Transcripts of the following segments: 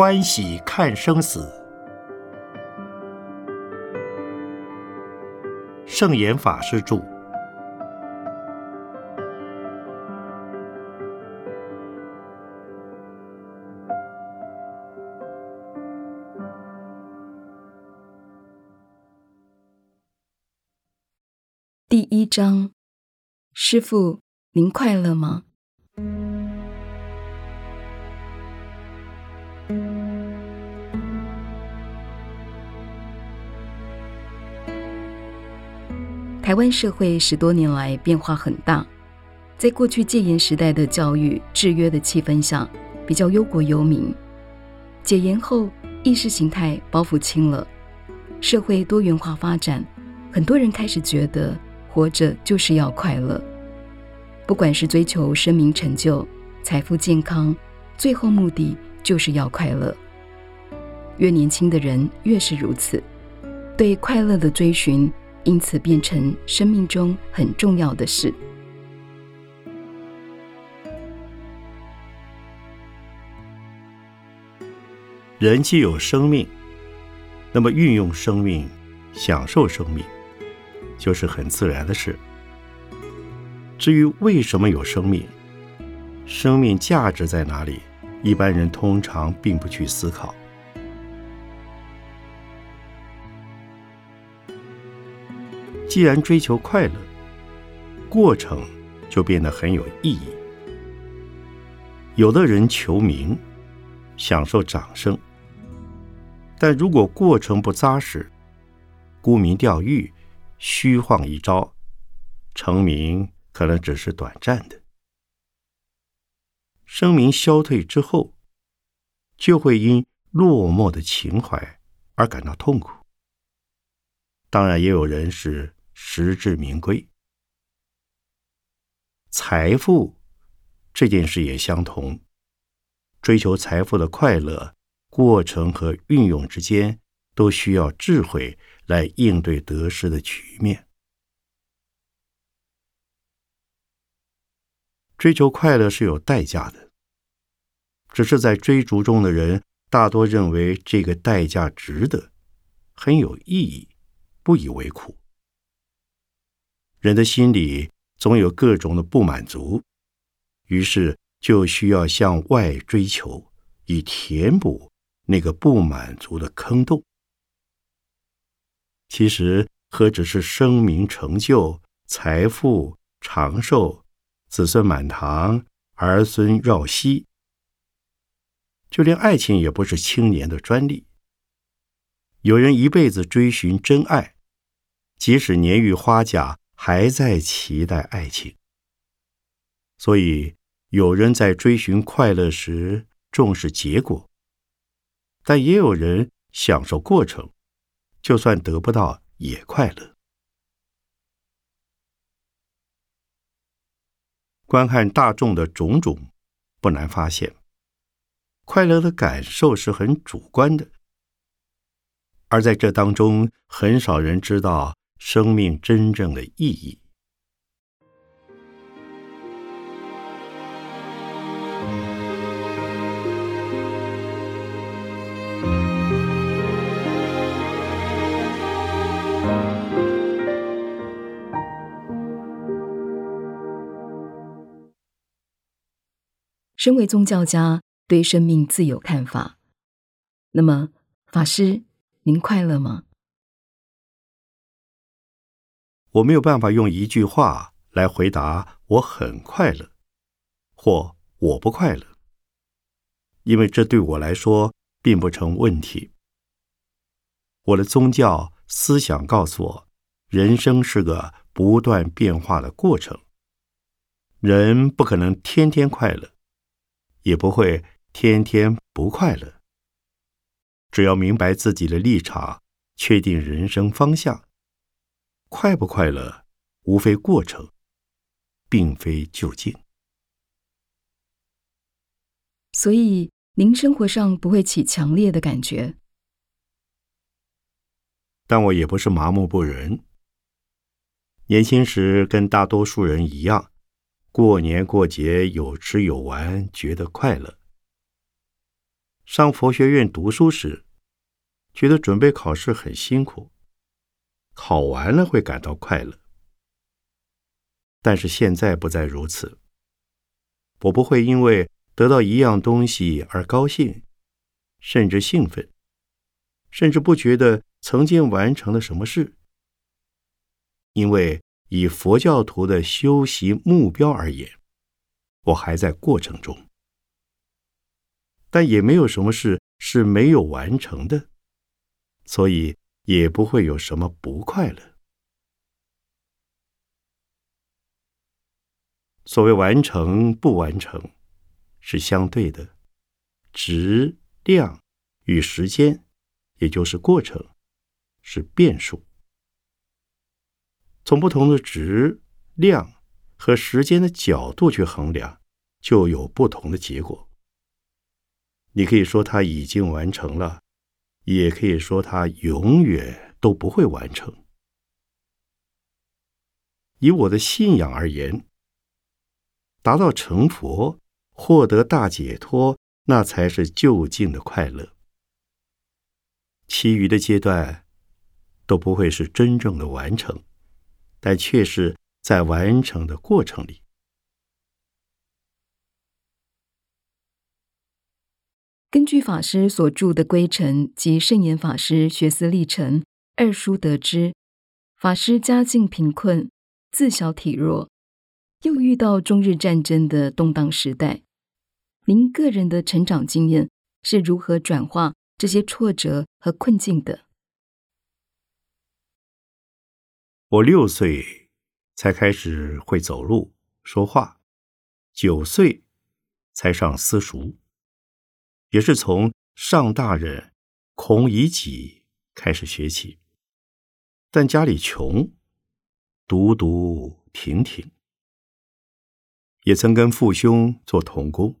欢喜看生死。圣严法师著。第一章，师傅，您快乐吗？台湾社会十多年来变化很大，在过去戒严时代的教育制约的气氛下，比较忧国忧民。解严后，意识形态包袱轻了，社会多元化发展，很多人开始觉得活着就是要快乐，不管是追求声名成就、财富、健康，最后目的就是要快乐。越年轻的人越是如此，对快乐的追寻。因此，变成生命中很重要的事。人既有生命，那么运用生命、享受生命，就是很自然的事。至于为什么有生命，生命价值在哪里，一般人通常并不去思考。既然追求快乐，过程就变得很有意义。有的人求名，享受掌声，但如果过程不扎实，沽名钓誉，虚晃一招，成名可能只是短暂的。声名消退之后，就会因落寞的情怀而感到痛苦。当然，也有人是。实至名归，财富这件事也相同。追求财富的快乐过程和运用之间，都需要智慧来应对得失的局面。追求快乐是有代价的，只是在追逐中的人大多认为这个代价值得，很有意义，不以为苦。人的心里总有各种的不满足，于是就需要向外追求，以填补那个不满足的坑洞。其实何止是声名成就、财富长寿、子孙满堂、儿孙绕膝，就连爱情也不是青年的专利。有人一辈子追寻真爱，即使年逾花甲。还在期待爱情，所以有人在追寻快乐时重视结果，但也有人享受过程，就算得不到也快乐。观看大众的种种，不难发现，快乐的感受是很主观的，而在这当中，很少人知道。生命真正的意义。身为宗教家，对生命自有看法。那么，法师，您快乐吗？我没有办法用一句话来回答我很快乐，或我不快乐，因为这对我来说并不成问题。我的宗教思想告诉我，人生是个不断变化的过程，人不可能天天快乐，也不会天天不快乐。只要明白自己的立场，确定人生方向。快不快乐，无非过程，并非究竟。所以，您生活上不会起强烈的感觉。但我也不是麻木不仁。年轻时跟大多数人一样，过年过节有吃有玩，觉得快乐。上佛学院读书时，觉得准备考试很辛苦，考完了会感到快乐。但是现在不再如此，我不会因为得到一样东西而高兴，甚至兴奋，甚至不觉得曾经完成了什么事，因为以佛教徒的修习目标而言，我还在过程中。但也没有什么事是没有完成的，所以也不会有什么不快乐。所谓完成不完成，是相对的，质量与时间，也就是过程，是变数。从不同的质量和时间的角度去衡量，就有不同的结果。你可以说他已经完成了，也可以说他永远都不会完成。以我的信仰而言，达到成佛、获得大解脱，那才是究竟的快乐。其余的阶段都不会是真正的完成，但却是在完成的过程里。根据法师所著的《归程》及圣严法师学思历程二书得知，法师家境贫困，自小体弱，又遇到中日战争的动荡时代。您个人的成长经验是如何转化这些挫折和困境的？我六岁才开始会走路、说话，九岁才上私塾。也是从上大人孔乙己开始学起，但家里穷，读读停停，也曾跟父兄做童工。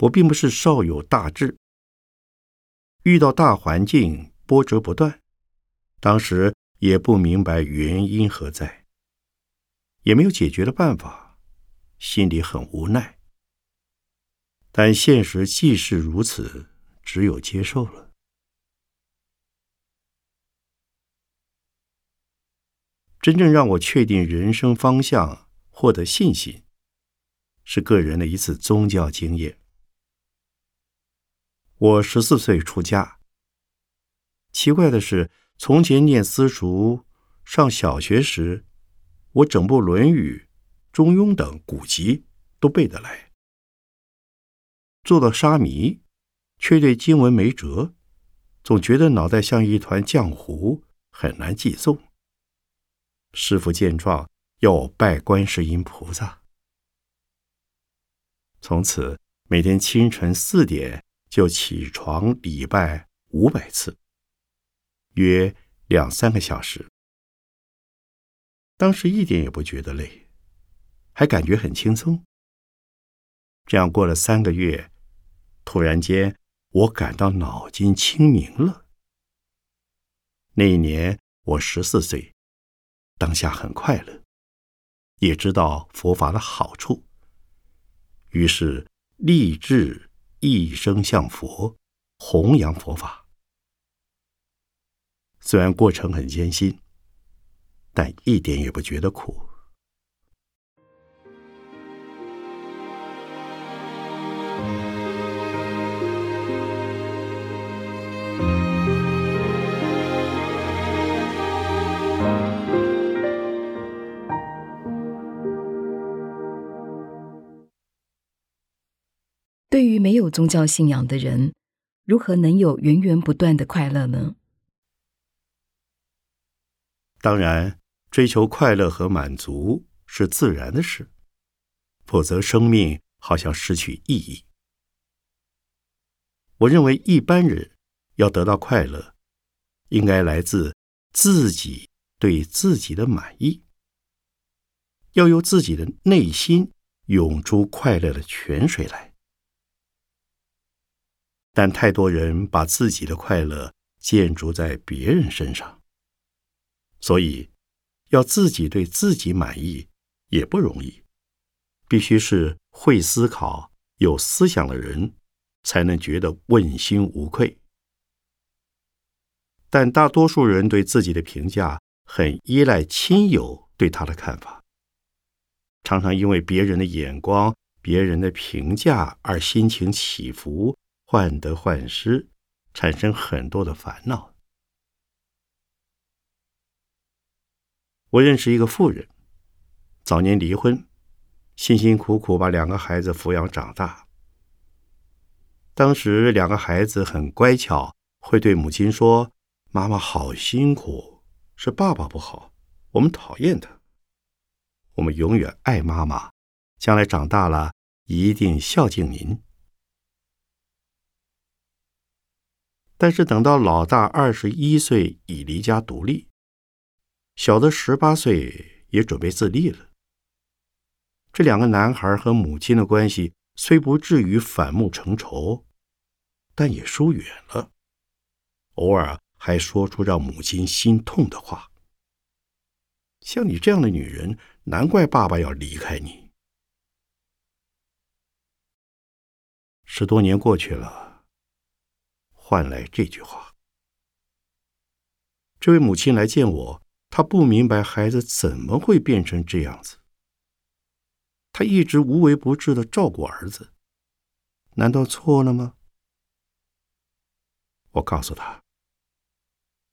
我并不是少有大志，遇到大环境波折不断，当时也不明白原因何在，也没有解决的办法。心里很无奈，但现实既是如此，只有接受了。真正让我确定人生方向、获得信心，是个人的一次宗教经验。我十四岁出家，奇怪的是，从前念私塾、上小学时，我整部《论语》。中庸等古籍都背得来，做到沙弥，却对经文没辙，总觉得脑袋像一团浆糊，很难记诵。师傅见状，要我拜观世音菩萨。从此每天清晨四点就起床礼拜五百次，约两三个小时。当时一点也不觉得累。还感觉很轻松。这样过了三个月，突然间，我感到脑筋清明了。那一年我十四岁，当下很快乐，也知道佛法的好处，于是立志一生向佛，弘扬佛法。虽然过程很艰辛，但一点也不觉得苦。对于没有宗教信仰的人，如何能有源源不断的快乐呢？当然，追求快乐和满足是自然的事，否则生命好像失去意义。我认为一般人要得到快乐，应该来自自己对自己的满意，要由自己的内心涌出快乐的泉水来。但太多人把自己的快乐建筑在别人身上，所以要自己对自己满意也不容易，必须是会思考、有思想的人，才能觉得问心无愧。但大多数人对自己的评价很依赖亲友对他的看法，常常因为别人的眼光、别人的评价而心情起伏、患得患失，产生很多的烦恼。我认识一个妇人，早年离婚，辛辛苦苦把两个孩子抚养长大。当时两个孩子很乖巧，会对母亲说：“妈妈好辛苦，是爸爸不好，我们讨厌他。我们永远爱妈妈，将来长大了一定孝敬您。”但是等到老大二十一岁，已离家独立。小的十八岁也准备自立了。这两个男孩和母亲的关系虽不至于反目成仇，但也疏远了。偶尔还说出让母亲心痛的话。像你这样的女人，难怪爸爸要离开你。十多年过去了，换来这句话。这位母亲来见我。她不明白孩子怎么会变成这样子。她一直无微不至的照顾儿子，难道错了吗？我告诉他：“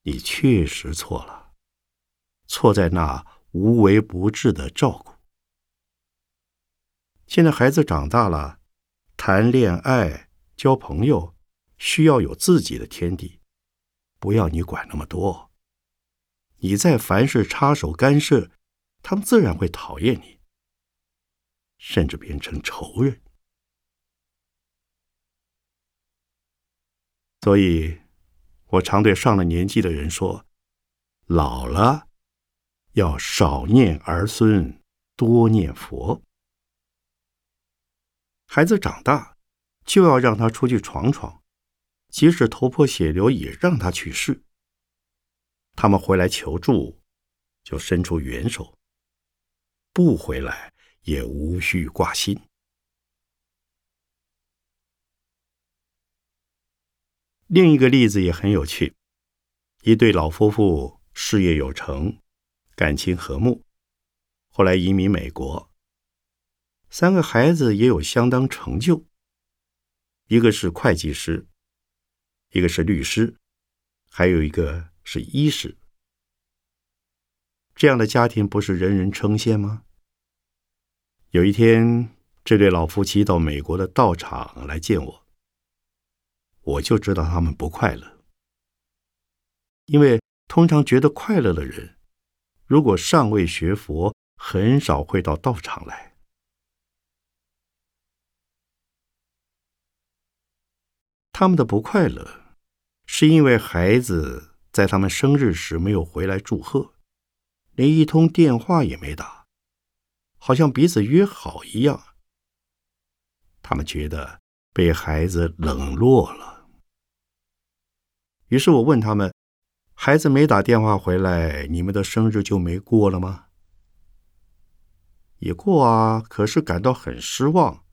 你确实错了，错在那无微不至的照顾。现在孩子长大了，谈恋爱、交朋友，需要有自己的天地，不要你管那么多。”你在凡事插手干涉，他们自然会讨厌你，甚至变成仇人。所以，我常对上了年纪的人说：“老了要少念儿孙，多念佛。孩子长大，就要让他出去闯闯，即使头破血流，也让他去世。”他们回来求助，就伸出援手；不回来也无需挂心。另一个例子也很有趣：一对老夫妇事业有成，感情和睦，后来移民美国。三个孩子也有相当成就，一个是会计师，一个是律师，还有一个。是医师，这样的家庭不是人人称羡吗？有一天，这对老夫妻到美国的道场来见我，我就知道他们不快乐，因为通常觉得快乐的人，如果尚未学佛，很少会到道场来。他们的不快乐，是因为孩子。在他们生日时没有回来祝贺，连一通电话也没打，好像彼此约好一样。他们觉得被孩子冷落了。于是我问他们：“孩子没打电话回来，你们的生日就没过了吗？”“也过啊，可是感到很失望。”“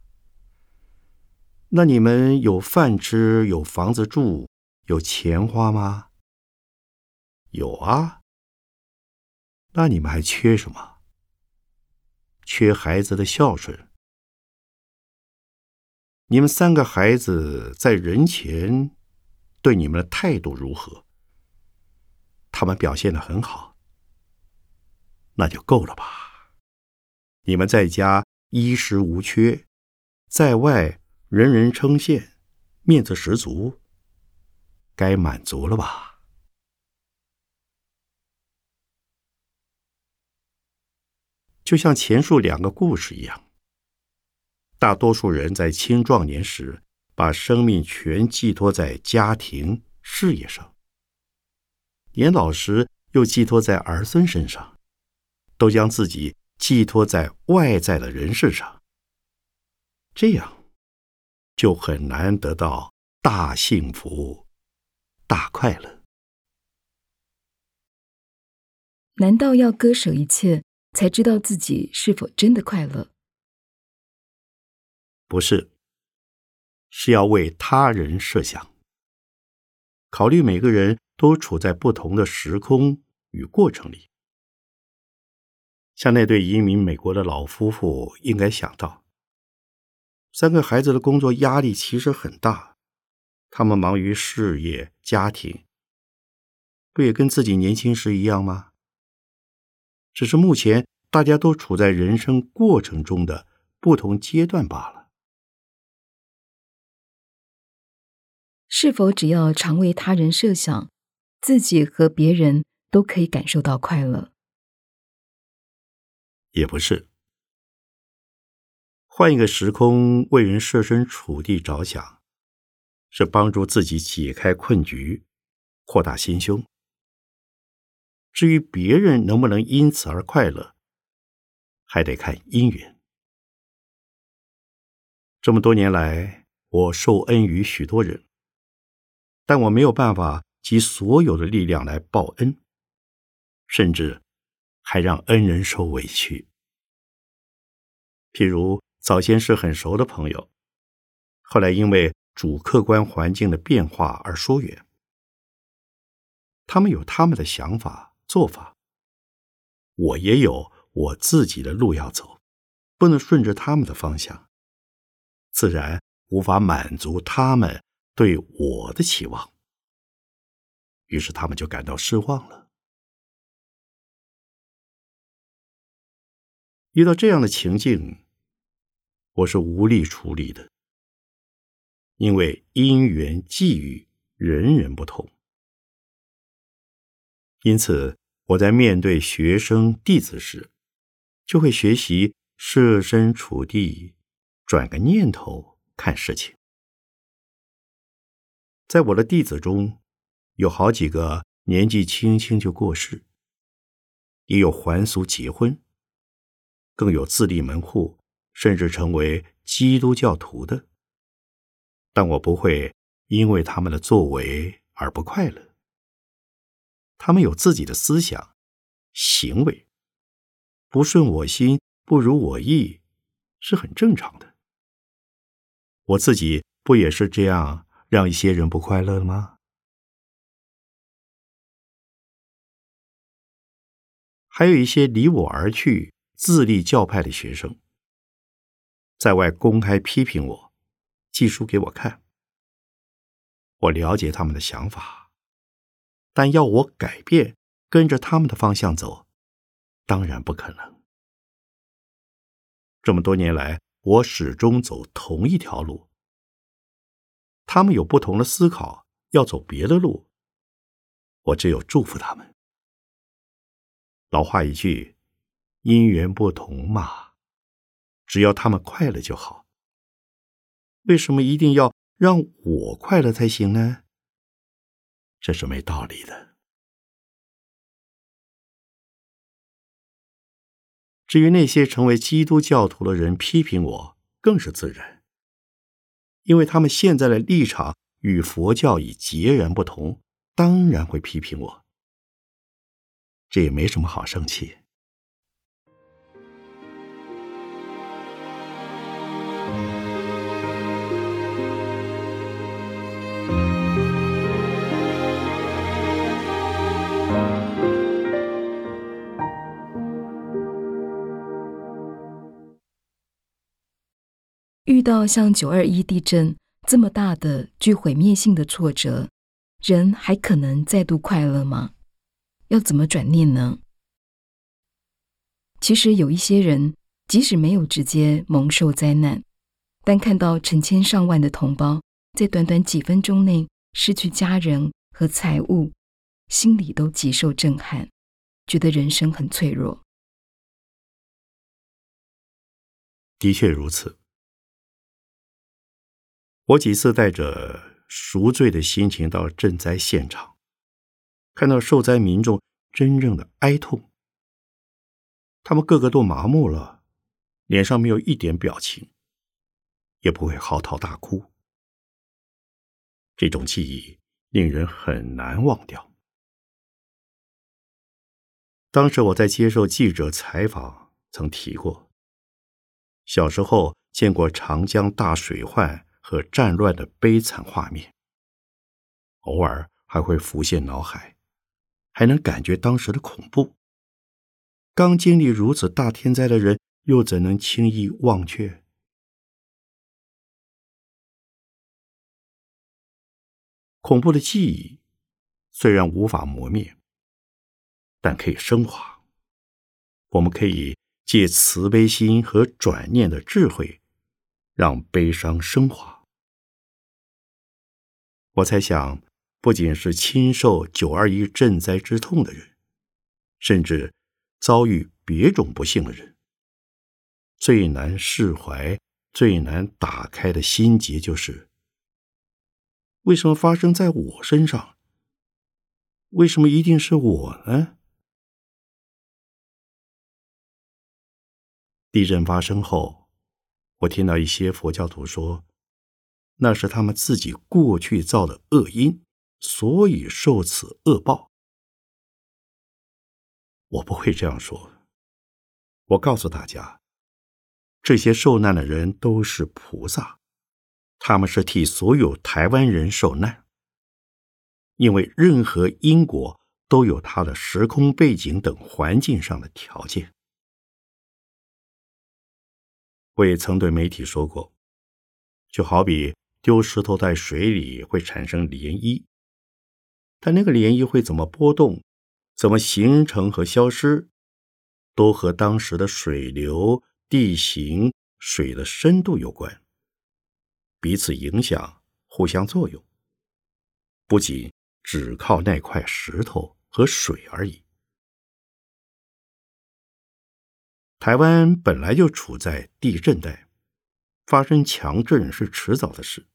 那你们有饭吃，有房子住，有钱花吗？”有啊，那你们还缺什么？缺孩子的孝顺。你们三个孩子在人前对你们的态度如何？他们表现的很好，那就够了吧？你们在家衣食无缺，在外人人称羡，面子十足，该满足了吧？就像前述两个故事一样，大多数人在青壮年时把生命全寄托在家庭事业上，年老时又寄托在儿孙身上，都将自己寄托在外在的人事上，这样就很难得到大幸福、大快乐。难道要割舍一切？才知道自己是否真的快乐。不是，是要为他人设想，考虑每个人都处在不同的时空与过程里。像那对移民美国的老夫妇，应该想到，三个孩子的工作压力其实很大，他们忙于事业、家庭，不也跟自己年轻时一样吗？只是目前大家都处在人生过程中的不同阶段罢了。是否只要常为他人设想，自己和别人都可以感受到快乐？也不是。换一个时空，为人设身处地着想，是帮助自己解开困局，扩大心胸。至于别人能不能因此而快乐，还得看因缘。这么多年来，我受恩于许多人。但我没有办法集所有的力量来报恩，甚至还让恩人受委屈。譬如早先是很熟的朋友，后来因为主客观环境的变化而疏远。他们有他们的想法做法，我也有我自己的路要走，不能顺着他们的方向，自然无法满足他们。对我的期望，于是他们就感到失望了。遇到这样的情境，我是无力处理的，因为因缘际遇人人不同。因此，我在面对学生弟子时，就会学习设身处地，转个念头看事情。在我的弟子中，有好几个年纪轻轻就过世，也有还俗结婚，更有自立门户，甚至成为基督教徒的。但我不会因为他们的作为而不快乐。他们有自己的思想、行为，不顺我心、不如我意，是很正常的。我自己不也是这样？让一些人不快乐了吗？还有一些离我而去、自立教派的学生，在外公开批评我，寄书给我看。我了解他们的想法，但要我改变，跟着他们的方向走，当然不可能。这么多年来，我始终走同一条路。他们有不同的思考，要走别的路，我只有祝福他们。老话一句，因缘不同嘛，只要他们快乐就好。为什么一定要让我快乐才行呢？这是没道理的。至于那些成为基督教徒的人批评我，更是自然。因为他们现在的立场与佛教已截然不同，当然会批评我。这也没什么好生气。到像九二一地震这么大的、具毁灭性的挫折，人还可能再度快乐吗？要怎么转念呢？其实有一些人，即使没有直接蒙受灾难，但看到成千上万的同胞在短短几分钟内失去家人和财物，心里都极受震撼，觉得人生很脆弱。的确如此。我几次带着赎罪的心情到赈灾现场，看到受灾民众真正的哀痛，他们个个都麻木了，脸上没有一点表情，也不会嚎啕大哭。这种记忆令人很难忘掉。当时我在接受记者采访，曾提过，小时候。见过长江大水患和战乱的悲惨画面，偶尔还会浮现脑海，还能感觉当时的恐怖。刚经历如此大天灾的人，又怎能轻易忘却？恐怖的记忆虽然无法磨灭，但可以升华。我们可以借慈悲心和转念的智慧，让悲伤升华。我猜想，不仅是亲受九二一震灾之痛的人，甚至遭遇别种不幸的人，最难释怀、最难打开的心结就是。为什么发生在我身上？为什么一定是我呢？地震发生后，我听到一些佛教徒说，那是他们自己过去造的恶因，所以受此恶报。我不会这样说。我告诉大家，这些受难的人都是菩萨。他们是替所有台湾人受难，因为任何因果都有它的时空背景等环境上的条件。我也曾对媒体说过，就好比丢石头在水里会产生涟漪，但那个涟漪会怎么波动、怎么形成和消失，都和当时的水流、地形、水的深度有关。彼此影响，互相作用，不仅只靠那块石头和水而已。台湾本来就处在地震带，发生强震是迟早的事。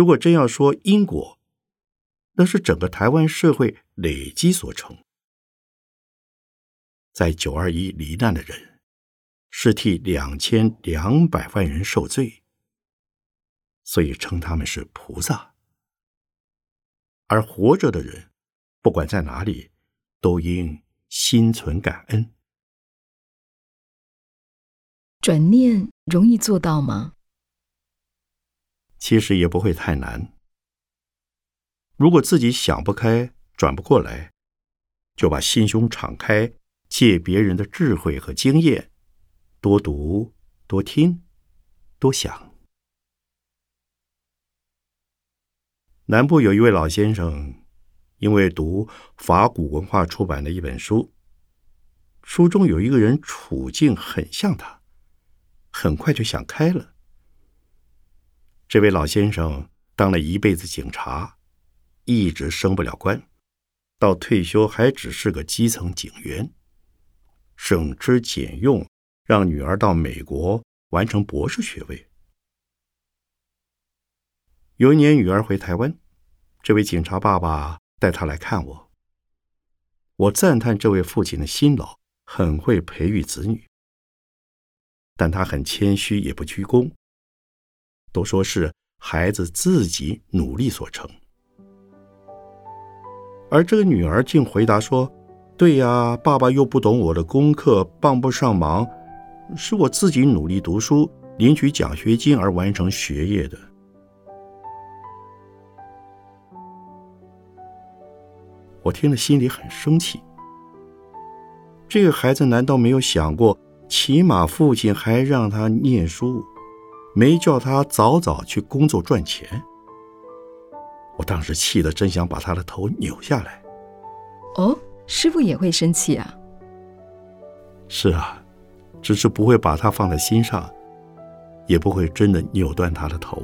如果真要说因果，那是整个台湾社会累积所成。在九二一罹难的人。是替两千两百万人受罪，所以称他们是菩萨。而活着的人，不管在哪里，都应心存感恩。转念容易做到吗？其实也不会太难。如果自己想不开、转不过来，就把心胸敞开，借别人的智慧和经验。多读，多听，多想。南部有一位老先生，因为读法古文化出版的一本书，书中有一个人处境很像他，很快就想开了。这位老先生当了一辈子警察，一直升不了官，到退休还只是个基层警员，省吃俭用。让女儿到美国完成博士学位。有一年，女儿回台湾，这位警察爸爸带她来看我。我赞叹这位父亲的辛劳，很会培育子女。但他很谦虚，也不鞠躬，都说是孩子自己努力所成。而这个女儿竟回答说：“对呀，爸爸又不懂我的功课，帮不上忙。”是我自己努力读书，领取奖学金而完成学业的。我听了心里很生气。这个孩子难道没有想过，起码父亲还让他念书，没叫他早早去工作赚钱？我当时气得真想把他的头扭下来。哦，师傅也会生气啊？是啊。只是不会把他放在心上，也不会真的扭断他的头。